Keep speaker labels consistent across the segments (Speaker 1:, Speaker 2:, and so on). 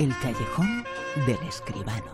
Speaker 1: El callejón del escribano.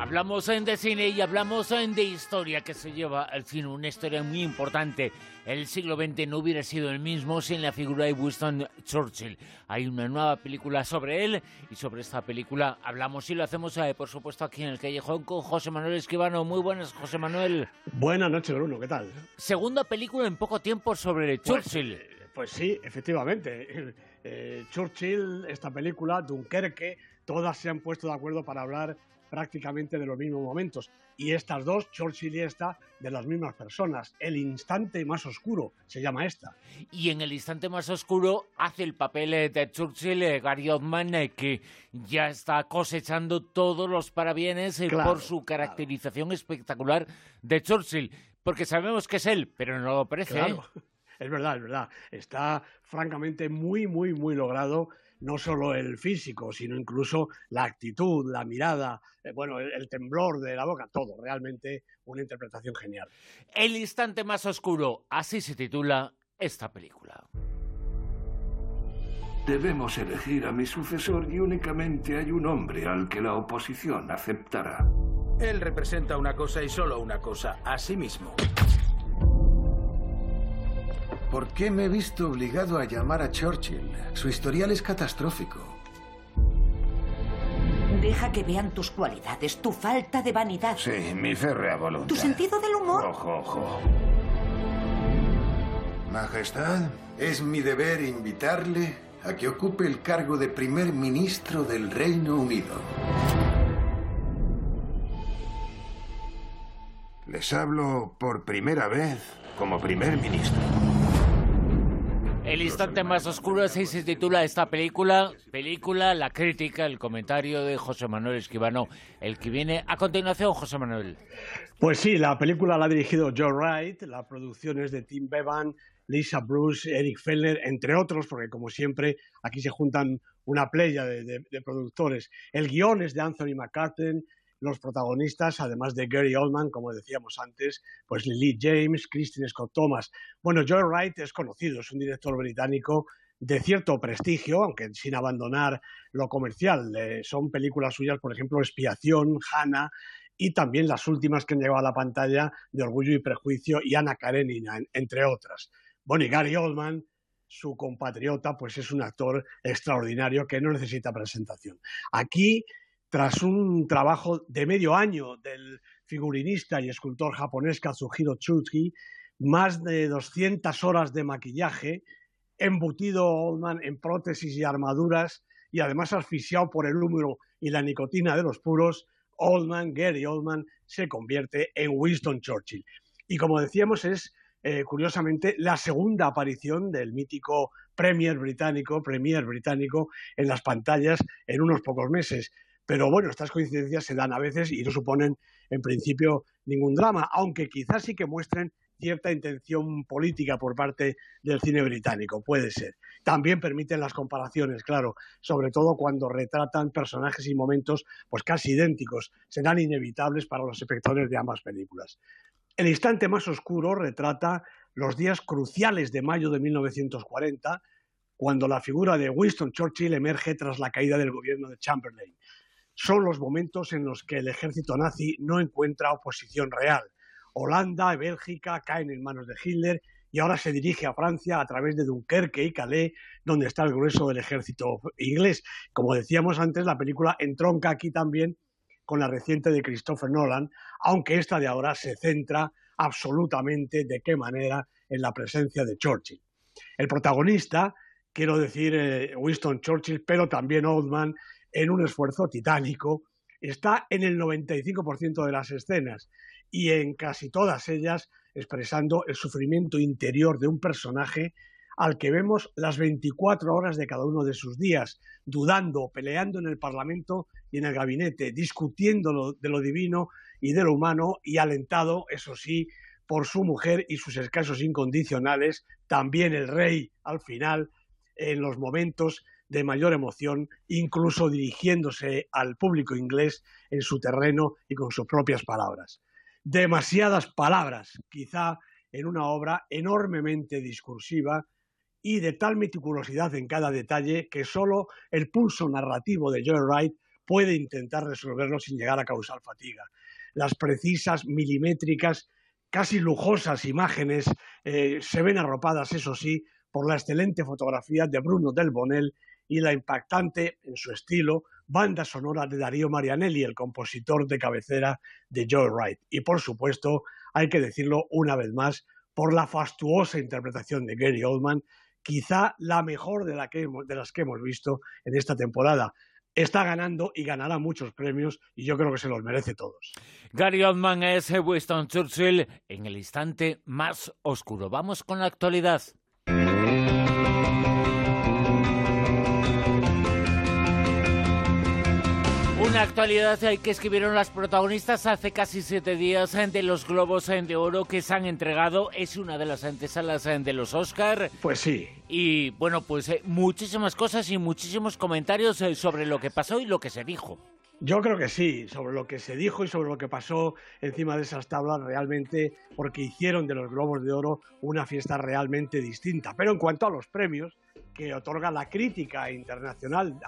Speaker 2: Hablamos de cine y hablamos de historia que se lleva al cine, una historia muy importante. El siglo XX no hubiera sido el mismo sin la figura de Winston Churchill. Hay una nueva película sobre él y sobre esta película hablamos y lo hacemos, eh, por supuesto, aquí en el Callejón con José Manuel Esquivano. Muy buenas, José Manuel.
Speaker 3: Buenas noches, Bruno, ¿qué tal?
Speaker 2: Segunda película en poco tiempo sobre pues, Churchill.
Speaker 3: Pues, sí, efectivamente. Eh, Churchill, esta película, Dunkerque, todas se han puesto de acuerdo para hablar prácticamente de los mismos momentos. Y estas dos, Churchill y esta, de las mismas personas. El instante más oscuro se llama esta.
Speaker 2: Y en el instante más oscuro hace el papel eh, de Churchill eh, Gary Oldman, eh, que ya está cosechando todos los parabienes por su caracterización espectacular de Churchill. Porque sabemos que es él, pero no lo parece.
Speaker 3: Es verdad, es verdad. Está francamente muy, muy, muy logrado no solo el físico, sino incluso la actitud, la mirada, eh, bueno, el, temblor de la boca, todo, realmente una interpretación genial.
Speaker 2: El instante más oscuro, así se titula esta película.
Speaker 4: Debemos elegir a mi sucesor y únicamente hay un hombre al que la oposición aceptará.
Speaker 5: Él representa una cosa y solo una cosa, a sí mismo.
Speaker 6: ¿Por qué me he visto obligado a llamar a Churchill? Su historial es catastrófico.
Speaker 1: Deja que vean tus cualidades, tu falta de vanidad.
Speaker 4: Sí, mi férrea voluntad.
Speaker 1: Tu sentido del humor.
Speaker 4: Ojo, ojo.
Speaker 6: Majestad, es mi deber invitarle a que ocupe el cargo de primer ministro del Reino Unido.
Speaker 4: Les hablo por primera vez como primer ministro.
Speaker 2: El instante más oscuro, así se titula esta película. Película, la crítica, el comentario de José Manuel Esquivano, el que viene a continuación, José Manuel.
Speaker 3: Pues sí, la película la ha dirigido Joe Wright, la producción es de Tim Bevan, Lisa Bruce, Eric Feller, entre otros, porque como siempre aquí se juntan una playa de, productores. El guion es de Anthony McCartan, los protagonistas, además de Gary Oldman, como decíamos antes, pues Lily James, Christine Scott Thomas. Bueno, Joe Wright es conocido, es un director británico de cierto prestigio, aunque sin abandonar lo comercial. Eh, son películas suyas, por ejemplo, Expiación, Hannah y también las últimas que han llegado a la pantalla de Orgullo y Prejuicio y Ana Karenina, entre otras. Bueno, y Gary Oldman, su compatriota, pues es un actor extraordinario que no necesita presentación. Aquí tras un trabajo de medio año del figurinista y escultor japonés Kazuhiro Tsuchi, más de 200 horas de maquillaje, embutido Oldman en prótesis y armaduras y además asfixiado por el húmero y la nicotina de los puros, Oldman, Gary Oldman, se convierte en Winston Churchill. Y como decíamos, es eh, curiosamente la segunda aparición del mítico Premier británico, Premier británico en las pantallas en unos pocos meses. Pero bueno, estas coincidencias se dan a veces y no suponen en principio ningún drama, aunque quizás sí que muestren cierta intención política por parte del cine británico, puede ser. También permiten las comparaciones, claro, sobre todo cuando retratan personajes y momentos pues casi idénticos, serán inevitables para los espectadores de ambas películas. El instante más oscuro retrata los días cruciales de mayo de 1940, cuando la figura de Winston Churchill emerge tras la caída del gobierno de Chamberlain son los momentos en los que el ejército nazi no encuentra oposición real. Holanda y Bélgica caen en manos de Hitler y ahora se dirige a Francia a través de Dunkerque y Calais, donde está el grueso del ejército inglés. Como decíamos antes, la película entronca aquí también con la reciente de Christopher Nolan, aunque esta de ahora se centra absolutamente de qué manera en la presencia de Churchill. El protagonista, quiero decir eh, Winston Churchill, pero también Oldman, en un esfuerzo titánico, está en el 95% de las escenas y en casi todas ellas expresando el sufrimiento interior de un personaje al que vemos las 24 horas de cada uno de sus días, dudando, peleando en el Parlamento y en el gabinete, discutiendo de lo divino y de lo humano y alentado, eso sí, por su mujer y sus escasos incondicionales, también el rey al final, en los momentos de mayor emoción, incluso dirigiéndose al público inglés en su terreno y con sus propias palabras. Demasiadas palabras, quizá en una obra enormemente discursiva y de tal meticulosidad en cada detalle que solo el pulso narrativo de Joe Wright puede intentar resolverlo sin llegar a causar fatiga. Las precisas, milimétricas, casi lujosas imágenes eh, se ven arropadas, eso sí, por la excelente fotografía de Bruno Del Bonel y la impactante, en su estilo, banda sonora de Darío Marianelli, el compositor de cabecera de Joe Wright. Y por supuesto, hay que decirlo una vez más, por la fastuosa interpretación de Gary Oldman, quizá la mejor de, de las que hemos visto en esta temporada está ganando y ganará muchos premios y yo creo que se los merece todos.
Speaker 2: Gary Oldman es Winston Churchill en el instante más oscuro. Vamos con la actualidad. Una actualidad que escribieron las protagonistas hace casi siete días de los Globos de Oro que se han entregado. Es una de las antesalas de los Oscar.
Speaker 3: Pues sí.
Speaker 2: Y bueno, pues eh, muchísimas cosas y muchísimos comentarios eh, sobre lo que pasó y lo que se dijo.
Speaker 3: Yo creo que sí, sobre lo que se dijo y sobre lo que pasó encima de esas tablas realmente, porque hicieron de los Globos de Oro una fiesta realmente distinta. Pero en cuanto a los premios que otorga la crítica internacional,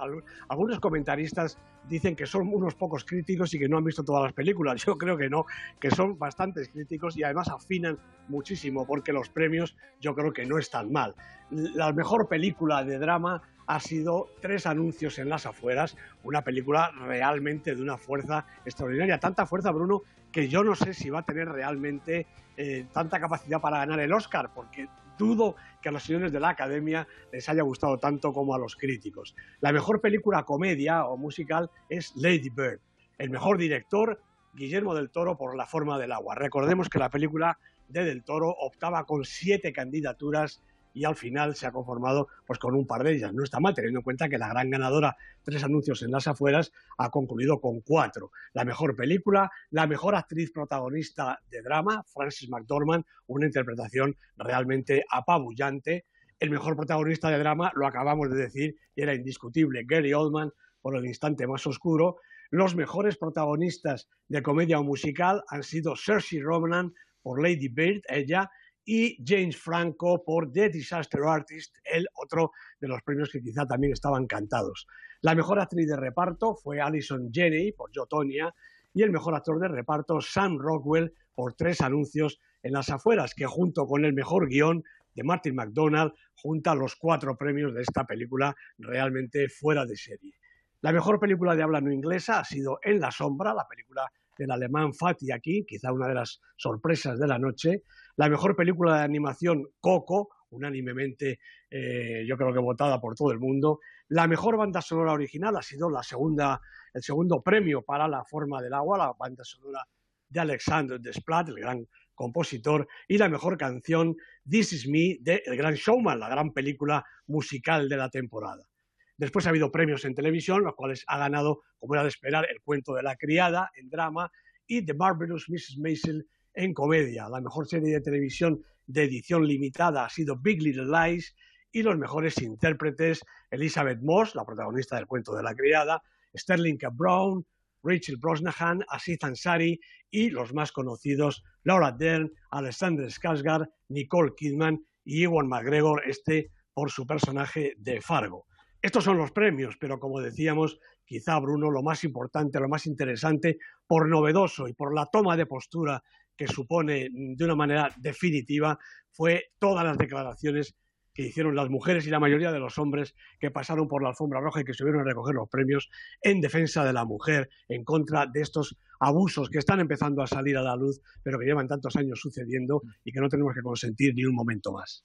Speaker 3: algunos comentaristas dicen que son unos pocos críticos y que no han visto todas las películas. Yo creo que no, que son bastantes críticos y además afinan muchísimo porque los premios yo creo que no están mal. La mejor película de drama ha sido Tres anuncios en las afueras, una película realmente de una fuerza extraordinaria. Tanta fuerza, Bruno, que yo no sé si va a tener realmente eh, tanta capacidad para ganar el Oscar, porque dudo que a los señores de la Academia les haya gustado tanto como a los críticos. La mejor película comedia o musical es Lady Bird. El mejor director, Guillermo del Toro, por La forma del agua. Recordemos que la película de Del Toro optaba con siete candidaturas y al final se ha conformado pues con un par de ellas. No está mal, teniendo en cuenta que la gran ganadora, tres anuncios en las afueras, ha concluido con cuatro. La mejor película, la mejor actriz protagonista de drama, Frances McDormand, una interpretación realmente apabullante. El mejor protagonista de drama, lo acabamos de decir, y era indiscutible, Gary Oldman, por el instante más oscuro. Los mejores protagonistas de comedia o musical han sido Cersei Ronan por Lady Bird, ella, y James Franco por The Disaster Artist, el otro de los premios que quizá también estaban cantados. La mejor actriz de reparto fue Alison Janney por Jotonia y el mejor actor de reparto Sam Rockwell por Tres anuncios en las afueras, que junto con el mejor guion de Martin McDonald junta los cuatro premios de esta película realmente fuera de serie. La mejor película de habla no inglesa ha sido En la sombra, la película del alemán Fatih aquí, quizá una de las sorpresas de la noche. La mejor película de animación, Coco, unánimemente eh, yo creo que votada por todo el mundo. La mejor banda sonora original ha sido la segunda, el segundo premio para La forma del agua, la banda sonora de Alexander Desplat, el gran compositor, y la mejor canción, This Is Me, de El Gran Showman, la gran película musical de la temporada. Después ha habido premios en televisión, los cuales ha ganado, como era de esperar, El cuento de la criada en drama y The Marvelous Mrs. Maisel en comedia. La mejor serie de televisión de edición limitada ha sido Big Little Lies y los mejores intérpretes Elizabeth Moss, la protagonista del cuento de la criada, Sterling K. Brown, Rachel Brosnahan, Aziz Ansari y los más conocidos Laura Dern, Alexander Skarsgård, Nicole Kidman y Ewan McGregor, este por su personaje de Fargo. Estos son los premios, pero como decíamos, quizá Bruno, lo más importante, lo más interesante, por novedoso y por la toma de postura que supone de una manera definitiva, fue todas las declaraciones que hicieron las mujeres y la mayoría de los hombres que pasaron por la alfombra roja y que subieron a recoger los premios en defensa de la mujer, en contra de estos abusos que están empezando a salir a la luz, pero que llevan tantos años sucediendo y que no tenemos que consentir ni un momento más.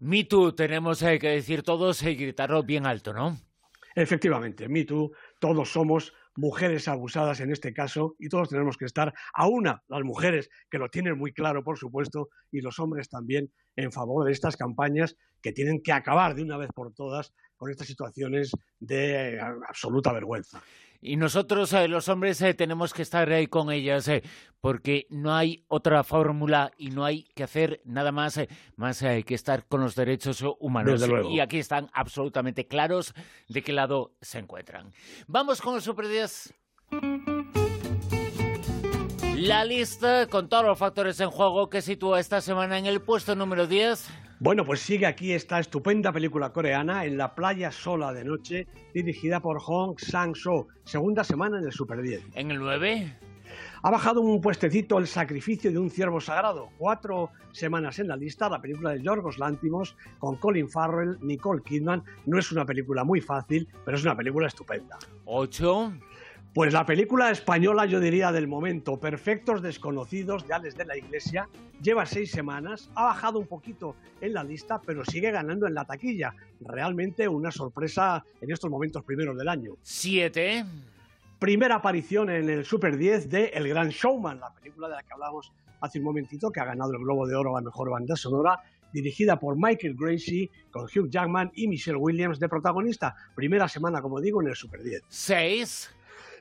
Speaker 2: Me Too, tenemos eh, que decir todos y gritarlo bien alto, ¿no?
Speaker 3: Efectivamente, Me Too, todos somos mujeres abusadas en este caso y todos tenemos que estar a una, las mujeres que lo tienen muy claro, por supuesto, y los hombres también en favor de estas campañas que tienen que acabar de una vez por todas con estas situaciones de eh, absoluta vergüenza.
Speaker 2: Y nosotros, eh, los hombres, eh, tenemos que estar ahí con ellas, eh, porque no hay otra fórmula y no hay que hacer nada más, más que estar con los derechos humanos. Y aquí están absolutamente claros de qué lado se encuentran. Vamos con los Super 10. La lista con todos los factores en juego que sitúa esta semana en el puesto número 10.
Speaker 3: Bueno, pues sigue aquí esta estupenda película coreana en la playa sola de noche, dirigida por Hong Sang-soo, segunda semana en el Super 10.
Speaker 2: ¿En el 9?
Speaker 3: Ha bajado un puestecito El sacrificio de un ciervo sagrado. Cuatro semanas en la lista, la película de Yorgos Lántimos con Colin Farrell, Nicole Kidman. No es una película muy fácil, pero es una película estupenda.
Speaker 2: ¿Ocho?
Speaker 3: Pues la película española, yo diría, del momento, Perfectos Desconocidos, de Alex de la Iglesia, lleva seis semanas, ha bajado un poquito en la lista, pero sigue ganando en la taquilla. Realmente una sorpresa en estos momentos primeros del año.
Speaker 2: ¿Siete?
Speaker 3: Primera aparición en el Super 10 de El Gran Showman, la película de la que hablamos hace un momentito, que ha ganado el Globo de Oro a la mejor banda sonora, dirigida por Michael Gracie, con Hugh Jackman y Michelle Williams de protagonista. Primera semana, como digo, en el Super 10.
Speaker 2: ¿Seis?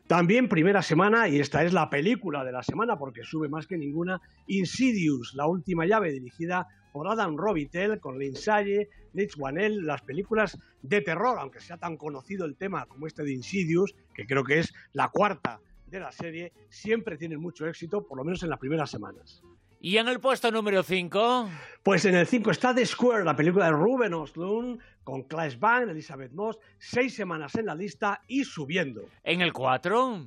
Speaker 3: También primera semana, y esta es la película de la semana porque sube más que ninguna, Insidious, la última llave, dirigida por Adam Robitel, con Rich Wanell, las películas de terror, aunque sea tan conocido el tema como este de Insidious, que creo que es la cuarta de la serie, siempre tienen mucho éxito, por lo menos en las primeras semanas.
Speaker 2: ¿Y en el puesto número 5?
Speaker 3: Pues en el 5 está The Square, la película de Ruben Ostlund, con Clash Bang, Elizabeth Moss, seis semanas en la lista y subiendo.
Speaker 2: ¿En el 4?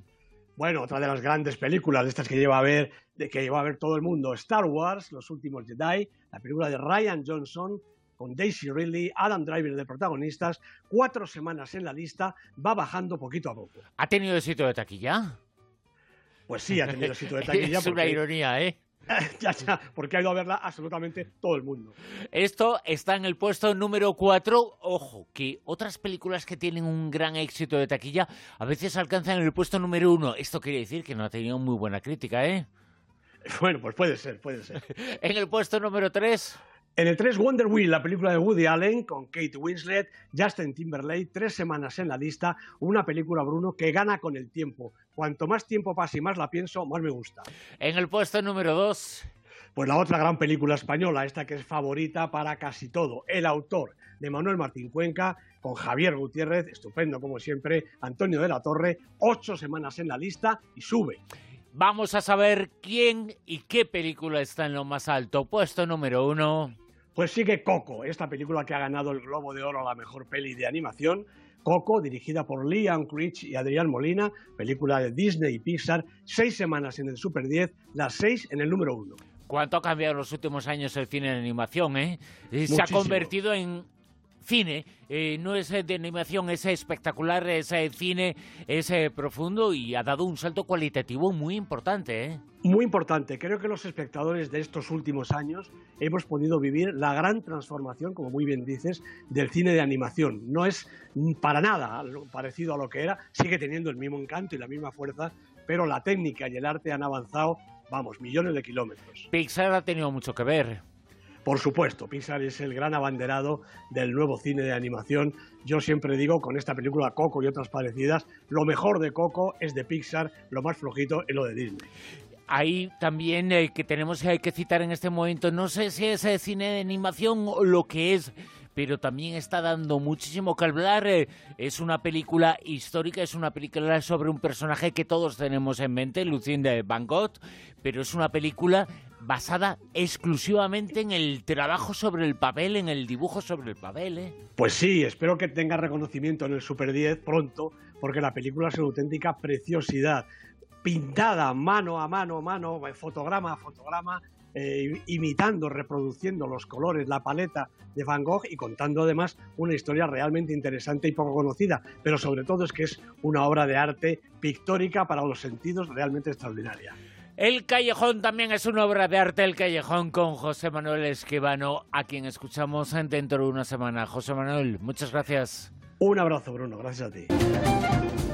Speaker 3: Bueno, otra de las grandes películas de estas que lleva a ver, de que lleva a ver todo el mundo, Star Wars, Los últimos Jedi, la película de Ryan Johnson, con Daisy Ridley, Adam Driver de protagonistas, cuatro semanas en la lista, va bajando poquito a poco.
Speaker 2: ¿Ha tenido éxito de taquilla?
Speaker 3: Pues sí, ha tenido éxito de taquilla.
Speaker 2: es una ironía, ¿eh?
Speaker 3: ya, ya, porque ha ido a verla absolutamente todo el mundo.
Speaker 2: Esto está en el puesto número 4. Ojo, que otras películas que tienen un gran éxito de taquilla a veces alcanzan el puesto número 1. Esto quiere decir que no ha tenido muy buena crítica, ¿eh?
Speaker 3: Bueno, pues puede ser, puede ser.
Speaker 2: en el puesto número 3.
Speaker 3: En el 3, Wonder Wheel, la película de Woody Allen con Kate Winslet, Justin Timberlake, tres semanas en la lista, una película, Bruno, que gana con el tiempo. Cuanto más tiempo pasa y más la pienso, más me gusta.
Speaker 2: En el puesto número 2.
Speaker 3: Pues la otra gran película española, esta que es favorita para casi todo, El autor, de Manuel Martín Cuenca, con Javier Gutiérrez, estupendo como siempre, Antonio de la Torre, ocho semanas en la lista y sube.
Speaker 2: Vamos a saber quién y qué película está en lo más alto. Puesto número uno.
Speaker 3: Pues sigue Coco, esta película que ha ganado el Globo de Oro a la mejor peli de animación. Coco, dirigida por Liam Creech y Adrián Molina, película de Disney y Pixar, seis semanas en el Super 10, las seis en el número uno.
Speaker 2: ¿Cuánto ha cambiado en los últimos años el cine de animación? Eh? Se ha convertido en cine, eh, no es de animación, es espectacular, es cine, es profundo y ha dado un salto cualitativo muy importante. ¿eh?
Speaker 3: Muy importante. Creo que los espectadores de estos últimos años hemos podido vivir la gran transformación, como muy bien dices, del cine de animación. No es para nada parecido a lo que era, sigue teniendo el mismo encanto y la misma fuerza, pero la técnica y el arte han avanzado, vamos, millones de kilómetros.
Speaker 2: Pixar ha tenido mucho que ver.
Speaker 3: Por supuesto, Pixar es el gran abanderado del nuevo cine de animación. Yo siempre digo, con esta película Coco y otras parecidas, lo mejor de Coco es de Pixar, lo más flojito es lo de Disney.
Speaker 2: Ahí también eh, que tenemos eh, que citar en este momento, no sé si es eh, cine de animación o lo que es, pero también está dando muchísimo que hablar. es una película histórica, es una película sobre un personaje que todos tenemos en mente, Lucinda Van Gogh, pero es una película basada exclusivamente en el trabajo sobre el papel, en el dibujo sobre el papel. ¿eh?
Speaker 3: Pues sí, espero que tenga reconocimiento en el Super 10 pronto, porque la película es una auténtica preciosidad. Pintada mano a mano, mano, fotograma a fotograma, eh, imitando, reproduciendo los colores, la paleta de Van Gogh y contando además una historia realmente interesante y poco conocida, pero sobre todo es que es una obra de arte pictórica para los sentidos realmente extraordinaria.
Speaker 2: El Callejón también es una obra de arte, El Callejón con José Manuel Esquivano, a quien escuchamos dentro de una semana. José Manuel, muchas gracias.
Speaker 3: Un abrazo, Bruno, gracias a ti.